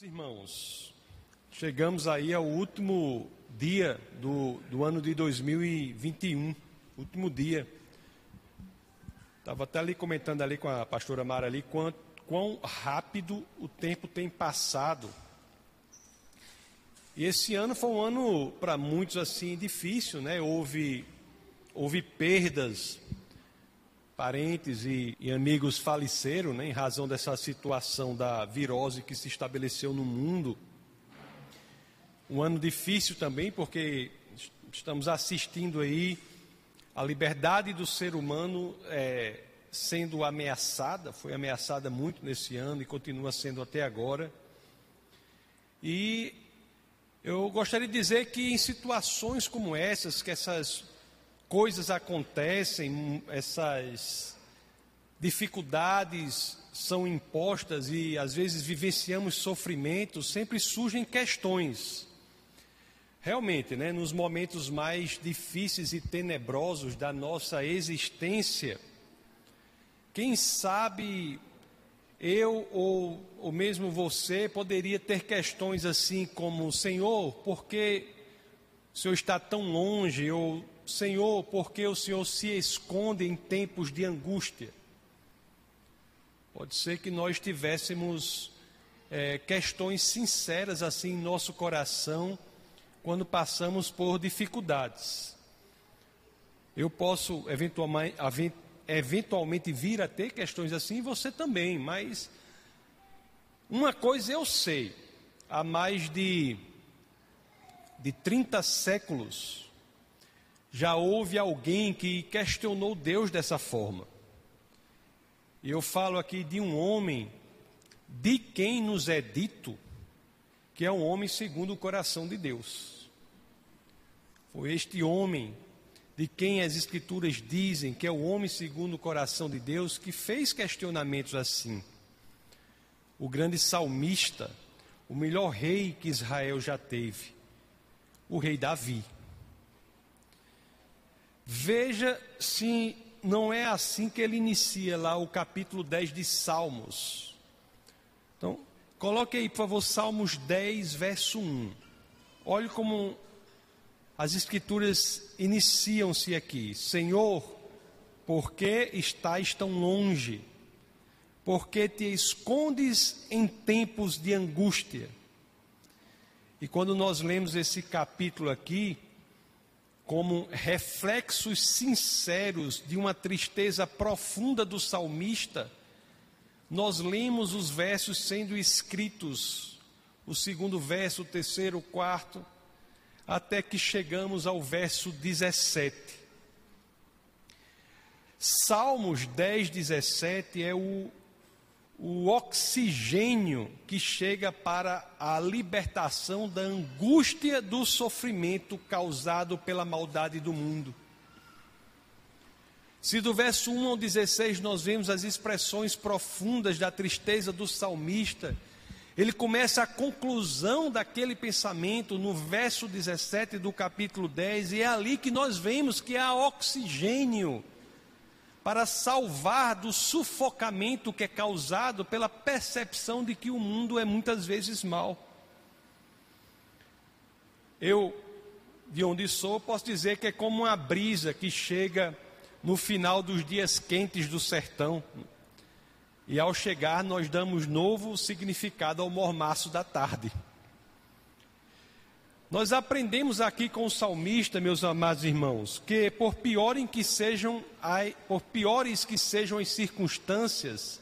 Irmãos, chegamos aí ao último dia do, do ano de 2021, último dia. Estava até ali comentando ali com a pastora Mara ali quão, quão rápido o tempo tem passado. E esse ano foi um ano para muitos assim difícil, né? Houve houve perdas, parentes e, e, amigos faleceram, né, em razão dessa situação da virose que se estabeleceu no mundo. Um ano difícil também, porque estamos assistindo aí a liberdade do ser humano é, sendo ameaçada, foi ameaçada muito nesse ano e continua sendo até agora. E eu gostaria de dizer que em situações como essas, que essas coisas acontecem, essas dificuldades são impostas e às vezes vivenciamos sofrimentos, sempre surgem questões. Realmente, né, nos momentos mais difíceis e tenebrosos da nossa existência, quem sabe eu ou, ou mesmo você poderia ter questões assim como: Senhor, por que o Senhor está tão longe? Ou Senhor, por que o Senhor se esconde em tempos de angústia? Pode ser que nós tivéssemos é, questões sinceras assim em nosso coração quando passamos por dificuldades. Eu posso eventualmente, vir a ter questões assim, você também, mas uma coisa eu sei: há mais de, de 30 séculos, já houve alguém que questionou Deus dessa forma. E eu falo aqui de um homem de quem nos é dito que é um homem segundo o coração de Deus. Foi este homem de quem as Escrituras dizem que é o homem segundo o coração de Deus que fez questionamentos assim. O grande salmista, o melhor rei que Israel já teve, o rei Davi. Veja se não é assim que ele inicia lá o capítulo 10 de Salmos. Então, coloque aí, por favor, Salmos 10, verso 1. Olhe como as escrituras iniciam-se aqui. Senhor, por que estás tão longe? Por que te escondes em tempos de angústia? E quando nós lemos esse capítulo aqui, como reflexos sinceros de uma tristeza profunda do salmista, nós lemos os versos sendo escritos, o segundo verso, o terceiro, o quarto, até que chegamos ao verso 17. Salmos 10, 17 é o o oxigênio que chega para a libertação da angústia do sofrimento causado pela maldade do mundo. Se do verso 1 ao 16 nós vemos as expressões profundas da tristeza do salmista, ele começa a conclusão daquele pensamento no verso 17 do capítulo 10, e é ali que nós vemos que há oxigênio para salvar do sufocamento que é causado pela percepção de que o mundo é muitas vezes mal. Eu, de onde sou, posso dizer que é como uma brisa que chega no final dos dias quentes do sertão. E ao chegar, nós damos novo significado ao mormaço da tarde. Nós aprendemos aqui com o salmista, meus amados irmãos, que por piores que sejam, por piores que sejam as circunstâncias,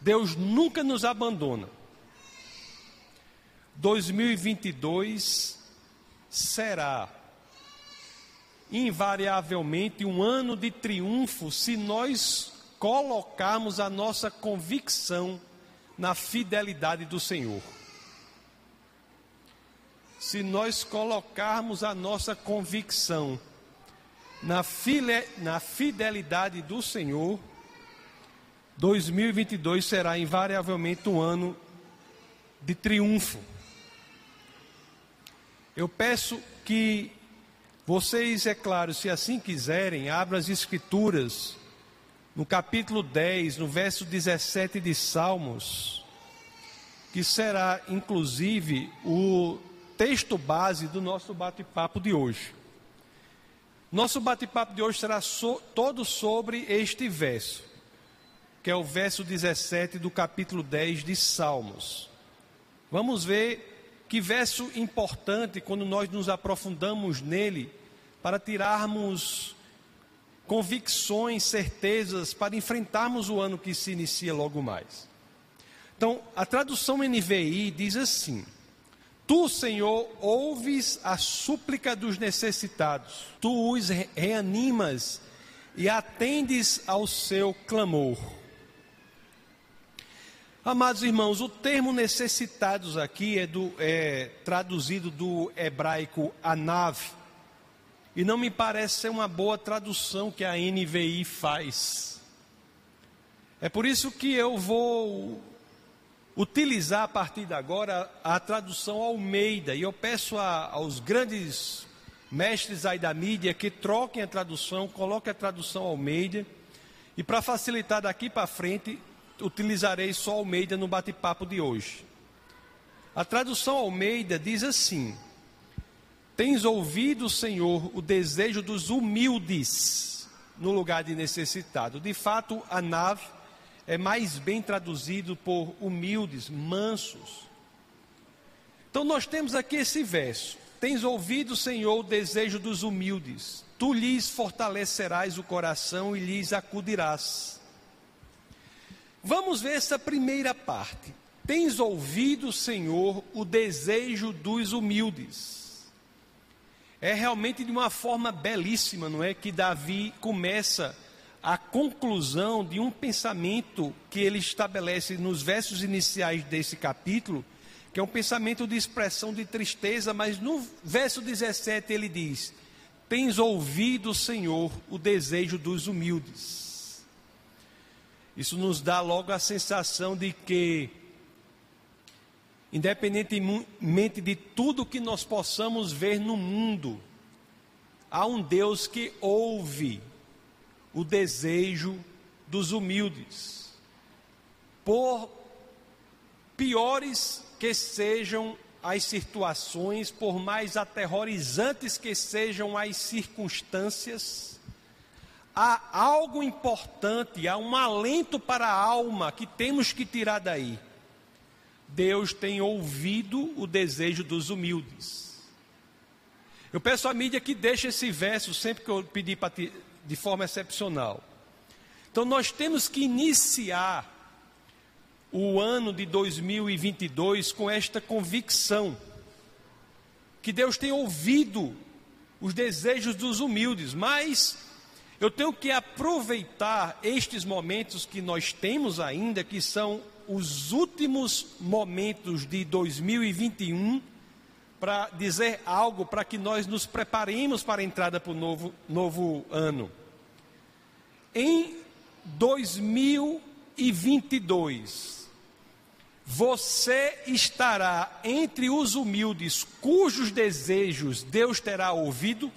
Deus nunca nos abandona. 2022 será invariavelmente um ano de triunfo se nós colocarmos a nossa convicção na fidelidade do Senhor se nós colocarmos a nossa convicção na, file, na fidelidade do Senhor, 2022 será invariavelmente um ano de triunfo. Eu peço que vocês, é claro, se assim quiserem, abram as Escrituras no capítulo 10, no verso 17 de Salmos. que será inclusive o texto base do nosso bate-papo de hoje. Nosso bate-papo de hoje será so, todo sobre este verso, que é o verso 17 do capítulo 10 de Salmos. Vamos ver que verso importante quando nós nos aprofundamos nele para tirarmos convicções, certezas para enfrentarmos o ano que se inicia logo mais. Então, a tradução NVI diz assim: Tu, Senhor, ouves a súplica dos necessitados, tu os reanimas e atendes ao seu clamor. Amados irmãos, o termo necessitados aqui é, do, é traduzido do hebraico anav, e não me parece ser uma boa tradução que a NVI faz. É por isso que eu vou utilizar a partir de agora a tradução Almeida, e eu peço a, aos grandes mestres aí da mídia que troquem a tradução, coloquem a tradução Almeida, e para facilitar daqui para frente, utilizarei só Almeida no bate-papo de hoje. A tradução Almeida diz assim: Tens ouvido, Senhor, o desejo dos humildes no lugar de necessitado. De fato, a nave é mais bem traduzido por humildes, mansos. Então nós temos aqui esse verso: Tens ouvido, Senhor, o desejo dos humildes. Tu lhes fortalecerás o coração e lhes acudirás. Vamos ver essa primeira parte. Tens ouvido, Senhor, o desejo dos humildes. É realmente de uma forma belíssima, não é? Que Davi começa a conclusão de um pensamento que ele estabelece nos versos iniciais desse capítulo, que é um pensamento de expressão de tristeza, mas no verso 17 ele diz: Tens ouvido, Senhor, o desejo dos humildes. Isso nos dá logo a sensação de que independentemente de tudo que nós possamos ver no mundo, há um Deus que ouve o desejo dos humildes. Por piores que sejam as situações, por mais aterrorizantes que sejam as circunstâncias, há algo importante, há um alento para a alma que temos que tirar daí Deus tem ouvido o desejo dos humildes. Eu peço à mídia que deixe esse verso sempre que eu pedir ti, de forma excepcional. Então nós temos que iniciar o ano de 2022 com esta convicção que Deus tem ouvido os desejos dos humildes, mas eu tenho que aproveitar estes momentos que nós temos ainda, que são os últimos momentos de 2021 para dizer algo para que nós nos preparemos para a entrada para o novo, novo ano. Em 2022, você estará entre os humildes cujos desejos Deus terá ouvido?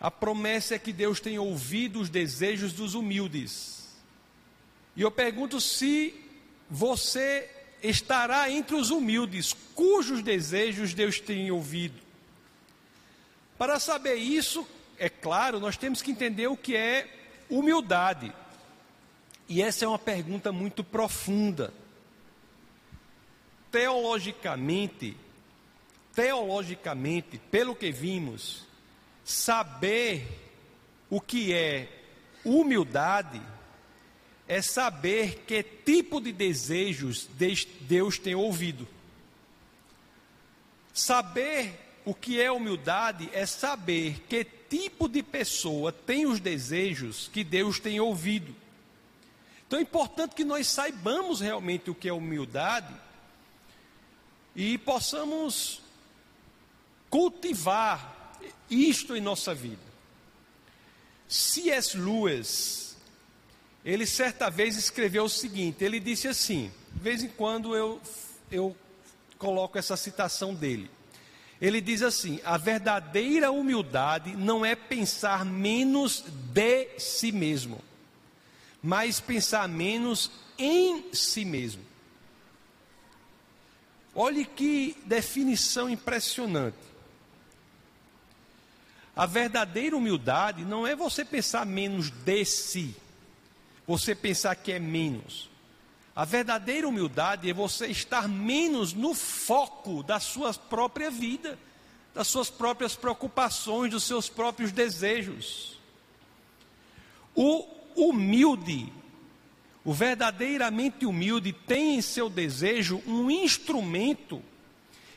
A promessa é que Deus tem ouvido os desejos dos humildes. E eu pergunto se você estará entre os humildes, cujos desejos Deus tem ouvido. Para saber isso, é claro, nós temos que entender o que é humildade. E essa é uma pergunta muito profunda. Teologicamente, teologicamente, pelo que vimos, Saber o que é humildade é saber que tipo de desejos Deus tem ouvido. Saber o que é humildade é saber que tipo de pessoa tem os desejos que Deus tem ouvido. Então é importante que nós saibamos realmente o que é humildade e possamos cultivar isto em nossa vida. C.S. Lewis, ele certa vez escreveu o seguinte: ele disse assim, de vez em quando eu, eu coloco essa citação dele. Ele diz assim: a verdadeira humildade não é pensar menos de si mesmo, mas pensar menos em si mesmo. Olhe que definição impressionante. A verdadeira humildade não é você pensar menos de si, você pensar que é menos. A verdadeira humildade é você estar menos no foco da sua própria vida, das suas próprias preocupações, dos seus próprios desejos. O humilde, o verdadeiramente humilde, tem em seu desejo um instrumento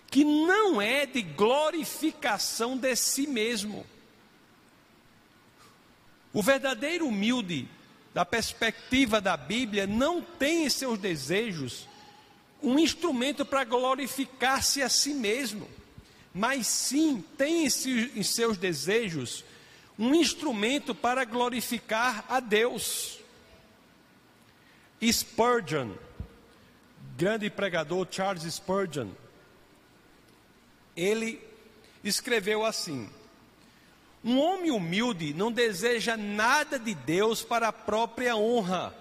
que não é de glorificação de si mesmo. O verdadeiro humilde da perspectiva da Bíblia, não tem em seus desejos um instrumento para glorificar-se a si mesmo, mas sim tem em seus desejos um instrumento para glorificar a Deus. Spurgeon, grande pregador Charles Spurgeon, ele escreveu assim: um homem humilde não deseja nada de Deus para a própria honra.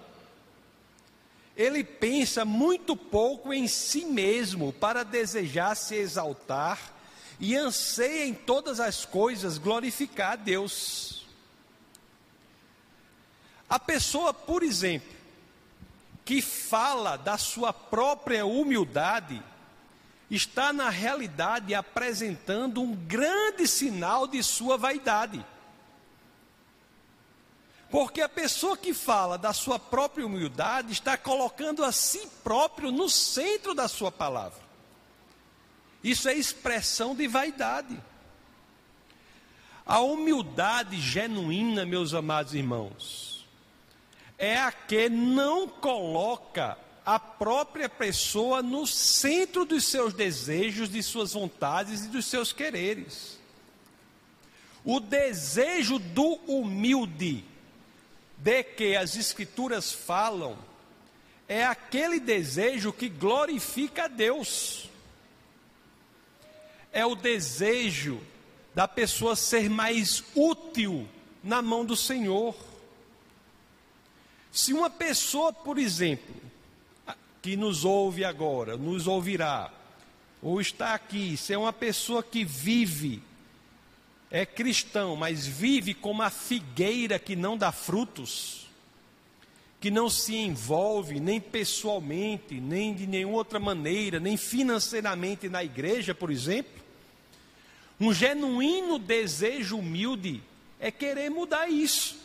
Ele pensa muito pouco em si mesmo para desejar se exaltar e anseia em todas as coisas glorificar a Deus. A pessoa, por exemplo, que fala da sua própria humildade, está na realidade apresentando um grande sinal de sua vaidade. Porque a pessoa que fala da sua própria humildade está colocando a si próprio no centro da sua palavra. Isso é expressão de vaidade. A humildade genuína, meus amados irmãos, é a que não coloca a própria pessoa no centro dos seus desejos, de suas vontades e dos seus quereres. O desejo do humilde, de que as Escrituras falam, é aquele desejo que glorifica a Deus. É o desejo da pessoa ser mais útil na mão do Senhor. Se uma pessoa, por exemplo, que nos ouve agora, nos ouvirá, ou está aqui, se é uma pessoa que vive, é cristão, mas vive como a figueira que não dá frutos, que não se envolve nem pessoalmente, nem de nenhuma outra maneira, nem financeiramente na igreja, por exemplo, um genuíno desejo humilde é querer mudar isso,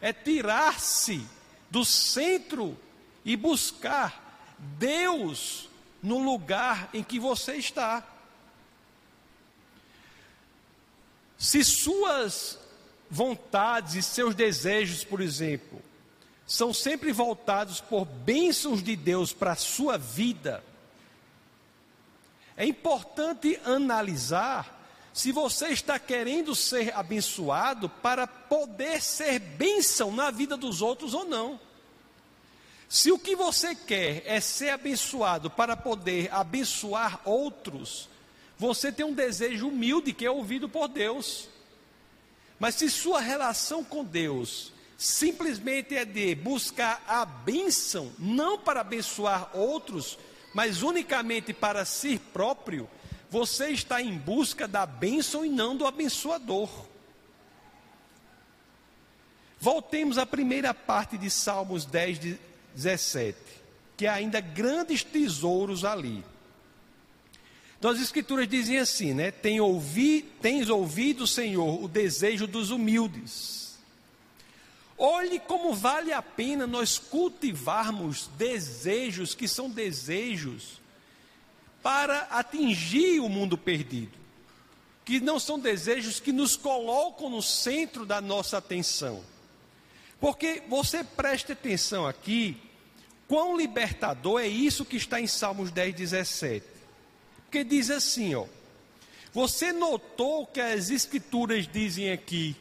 é tirar-se do centro e buscar Deus no lugar em que você está. Se suas vontades e seus desejos, por exemplo, são sempre voltados por bênçãos de Deus para a sua vida, é importante analisar se você está querendo ser abençoado para poder ser bênção na vida dos outros ou não. Se o que você quer é ser abençoado para poder abençoar outros, você tem um desejo humilde que é ouvido por Deus. Mas se sua relação com Deus simplesmente é de buscar a bênção, não para abençoar outros, mas unicamente para si próprio, você está em busca da bênção e não do abençoador. Voltemos à primeira parte de Salmos 10, de 17, que há ainda grandes tesouros ali. Então as escrituras dizem assim, né? Tem ouvi, tens ouvido, Senhor, o desejo dos humildes. Olhe como vale a pena nós cultivarmos desejos que são desejos para atingir o mundo perdido. Que não são desejos que nos colocam no centro da nossa atenção. Porque você preste atenção aqui, quão libertador é isso que está em Salmos 10, 17. Porque diz assim, ó. Você notou que as escrituras dizem aqui,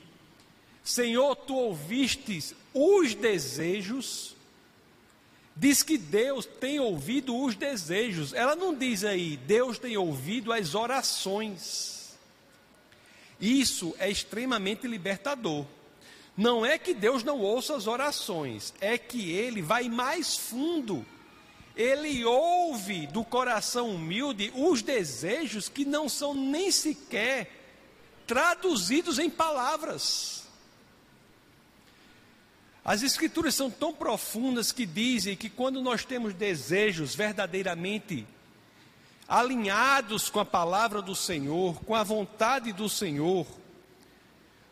Senhor, tu ouvistes os desejos, diz que Deus tem ouvido os desejos. Ela não diz aí, Deus tem ouvido as orações. Isso é extremamente libertador. Não é que Deus não ouça as orações, é que ele vai mais fundo. Ele ouve do coração humilde os desejos que não são nem sequer traduzidos em palavras. As Escrituras são tão profundas que dizem que quando nós temos desejos verdadeiramente alinhados com a palavra do Senhor, com a vontade do Senhor,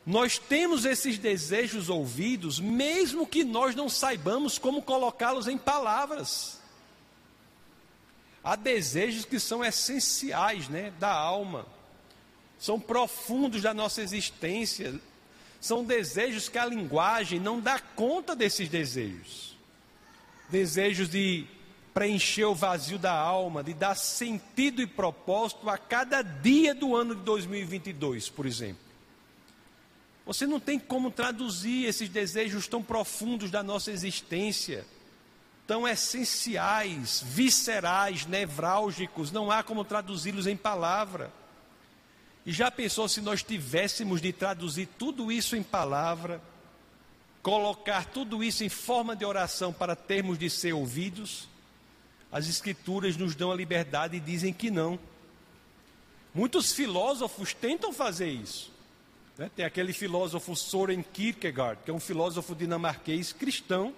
nós temos esses desejos ouvidos, mesmo que nós não saibamos como colocá-los em palavras. Há desejos que são essenciais, né, da alma. São profundos da nossa existência. São desejos que a linguagem não dá conta desses desejos. Desejos de preencher o vazio da alma, de dar sentido e propósito a cada dia do ano de 2022, por exemplo. Você não tem como traduzir esses desejos tão profundos da nossa existência, tão essenciais, viscerais, nevrálgicos, não há como traduzi-los em palavra. E já pensou se nós tivéssemos de traduzir tudo isso em palavra, colocar tudo isso em forma de oração para termos de ser ouvidos? as Escrituras nos dão a liberdade e dizem que não. Muitos filósofos tentam fazer isso. Né? Tem aquele filósofo Soren Kierkegaard, que é um filósofo dinamarquês cristão,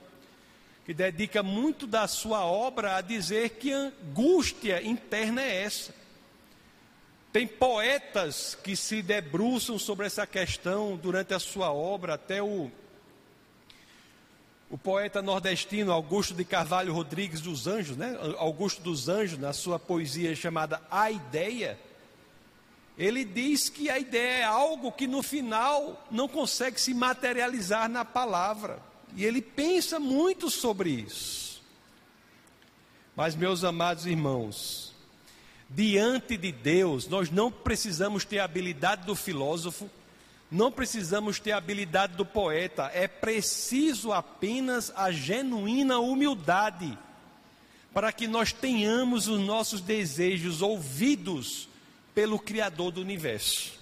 que dedica muito da sua obra a dizer que angústia interna é essa. Tem poetas que se debruçam sobre essa questão durante a sua obra, até o o poeta nordestino Augusto de Carvalho Rodrigues dos Anjos, né? Augusto dos Anjos, na sua poesia chamada A Ideia, ele diz que a ideia é algo que no final não consegue se materializar na palavra. E ele pensa muito sobre isso. Mas, meus amados irmãos, diante de Deus, nós não precisamos ter a habilidade do filósofo, não precisamos ter a habilidade do poeta, é preciso apenas a genuína humildade para que nós tenhamos os nossos desejos ouvidos pelo Criador do universo.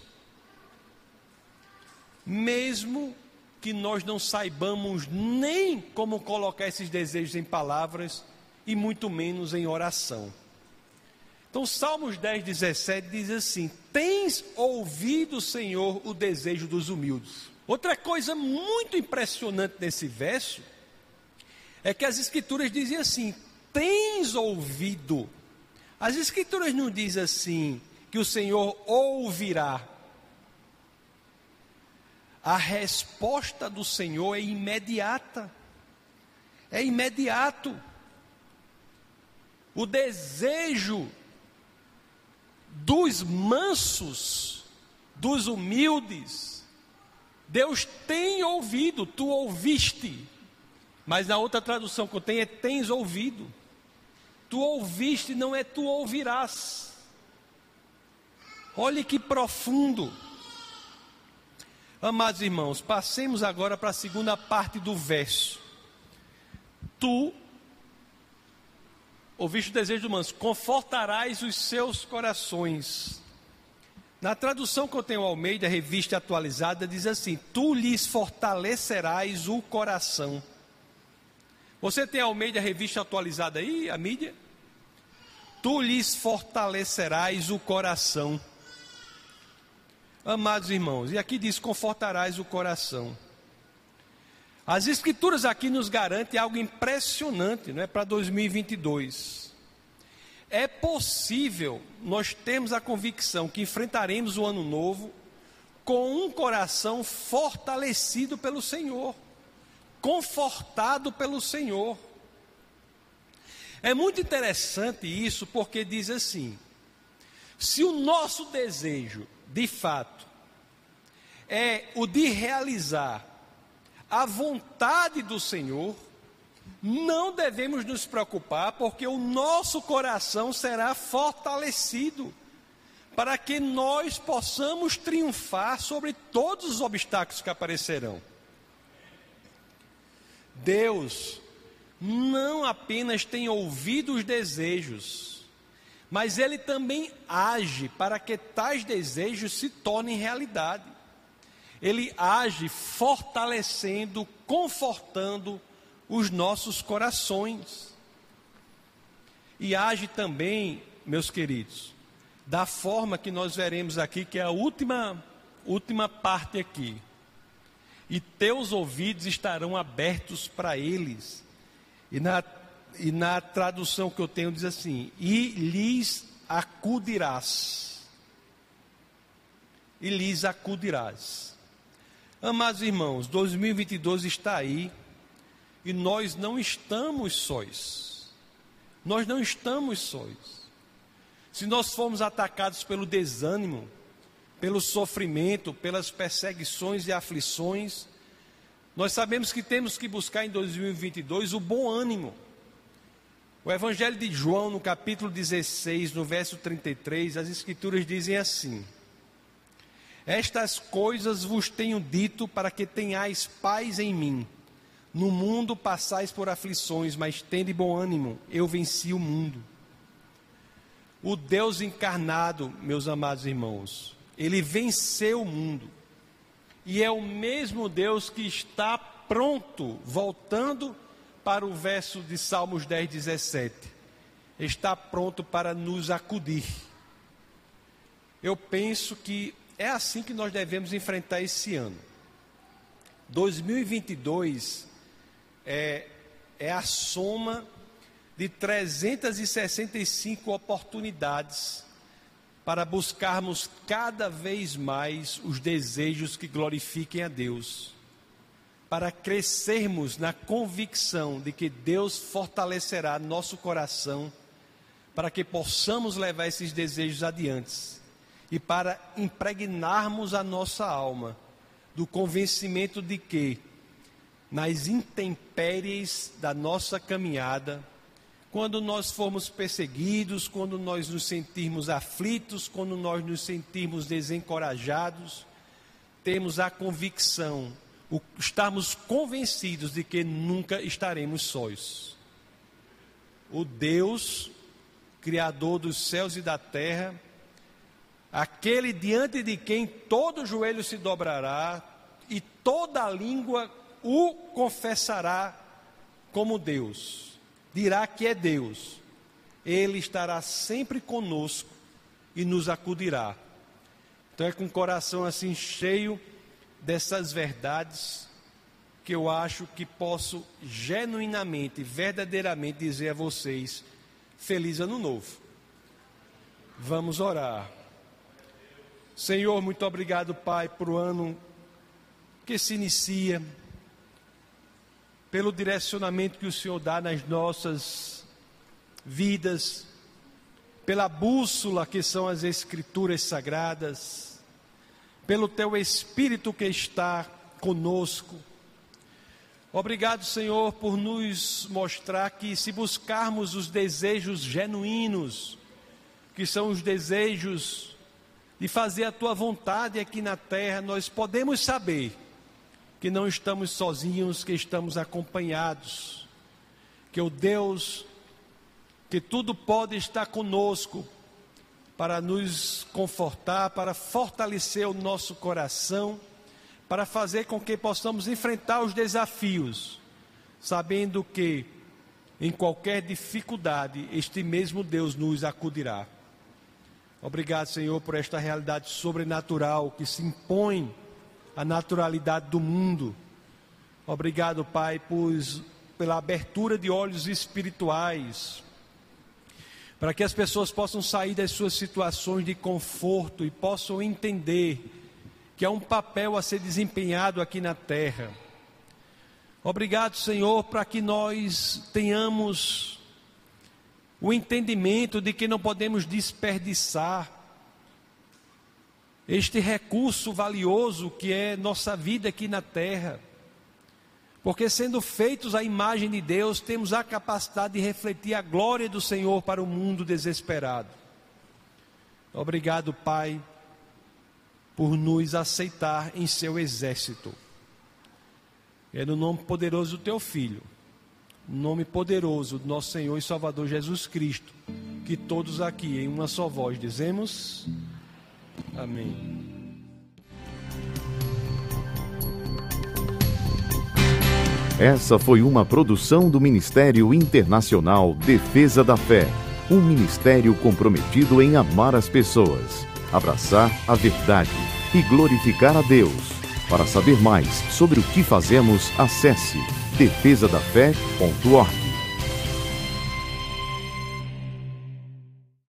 Mesmo que nós não saibamos nem como colocar esses desejos em palavras e muito menos em oração. Então, Salmos 10, 17 diz assim: Tens ouvido, Senhor, o desejo dos humildes. Outra coisa muito impressionante nesse verso é que as Escrituras dizem assim: Tens ouvido. As Escrituras não dizem assim que o Senhor ouvirá. A resposta do Senhor é imediata. É imediato. O desejo dos mansos, dos humildes. Deus tem ouvido, tu ouviste. Mas na outra tradução que eu tenho é tens ouvido. Tu ouviste, não é tu ouvirás. Olhe que profundo. Amados irmãos, passemos agora para a segunda parte do verso. Tu Ouviste o desejo do manso, confortarás os seus corações. Na tradução que eu tenho Almeida, revista atualizada, diz assim: Tu lhes fortalecerás o coração. Você tem Almeida, revista atualizada aí, a mídia? Tu lhes fortalecerás o coração. Amados irmãos, e aqui diz: confortarás o coração. As escrituras aqui nos garantem algo impressionante, não é para 2022. É possível nós termos a convicção que enfrentaremos o ano novo com um coração fortalecido pelo Senhor, confortado pelo Senhor. É muito interessante isso porque diz assim: se o nosso desejo, de fato, é o de realizar a vontade do Senhor, não devemos nos preocupar, porque o nosso coração será fortalecido para que nós possamos triunfar sobre todos os obstáculos que aparecerão. Deus não apenas tem ouvido os desejos, mas Ele também age para que tais desejos se tornem realidade. Ele age fortalecendo, confortando os nossos corações. E age também, meus queridos, da forma que nós veremos aqui, que é a última, última parte aqui. E teus ouvidos estarão abertos para eles. E na, e na tradução que eu tenho diz assim: e lhes acudirás. E lhes acudirás. Amados irmãos, 2022 está aí e nós não estamos sóis. Nós não estamos sóis. Se nós formos atacados pelo desânimo, pelo sofrimento, pelas perseguições e aflições, nós sabemos que temos que buscar em 2022 o bom ânimo. O Evangelho de João, no capítulo 16, no verso 33, as Escrituras dizem assim: Estas coisas vos tenho dito para que tenhais paz em mim. No mundo passais por aflições, mas tende bom ânimo, eu venci o mundo. O Deus encarnado, meus amados irmãos, ele venceu o mundo. E é o mesmo Deus que está pronto, voltando para o verso de Salmos 10, 17. Está pronto para nos acudir. Eu penso que é assim que nós devemos enfrentar esse ano. 2022 é, é a soma de 365 oportunidades para buscarmos cada vez mais os desejos que glorifiquem a Deus, para crescermos na convicção de que Deus fortalecerá nosso coração, para que possamos levar esses desejos adiante e para impregnarmos a nossa alma do convencimento de que, nas intempéries da nossa caminhada, quando nós formos perseguidos, quando nós nos sentirmos aflitos, quando nós nos sentirmos desencorajados, temos a convicção, o, estamos convencidos de que nunca estaremos sós. O Deus, Criador dos céus e da terra, aquele diante de quem todo joelho se dobrará e toda língua o confessará como Deus dirá que é Deus, Ele estará sempre conosco e nos acudirá. Então é com o coração assim cheio dessas verdades que eu acho que posso genuinamente, verdadeiramente dizer a vocês: Feliz Ano Novo. Vamos orar. Senhor, muito obrigado, Pai, por o ano que se inicia pelo direcionamento que o Senhor dá nas nossas vidas, pela bússola que são as Escrituras sagradas, pelo Teu Espírito que está conosco. Obrigado, Senhor, por nos mostrar que se buscarmos os desejos genuínos, que são os desejos de fazer a tua vontade aqui na terra, nós podemos saber que não estamos sozinhos, que estamos acompanhados, que o Deus que tudo pode estar conosco para nos confortar, para fortalecer o nosso coração, para fazer com que possamos enfrentar os desafios, sabendo que em qualquer dificuldade este mesmo Deus nos acudirá. Obrigado, Senhor, por esta realidade sobrenatural que se impõe a naturalidade do mundo. Obrigado, Pai, pois, pela abertura de olhos espirituais, para que as pessoas possam sair das suas situações de conforto e possam entender que há um papel a ser desempenhado aqui na terra. Obrigado, Senhor, para que nós tenhamos o entendimento de que não podemos desperdiçar este recurso valioso que é nossa vida aqui na terra. Porque sendo feitos à imagem de Deus, temos a capacidade de refletir a glória do Senhor para o mundo desesperado. Obrigado, Pai, por nos aceitar em seu exército. É no nome poderoso do teu filho, nome poderoso do nosso Senhor e Salvador Jesus Cristo, que todos aqui em uma só voz dizemos: Amém. Essa foi uma produção do Ministério Internacional Defesa da Fé, um ministério comprometido em amar as pessoas, abraçar a verdade e glorificar a Deus. Para saber mais sobre o que fazemos, acesse defesadafé.org.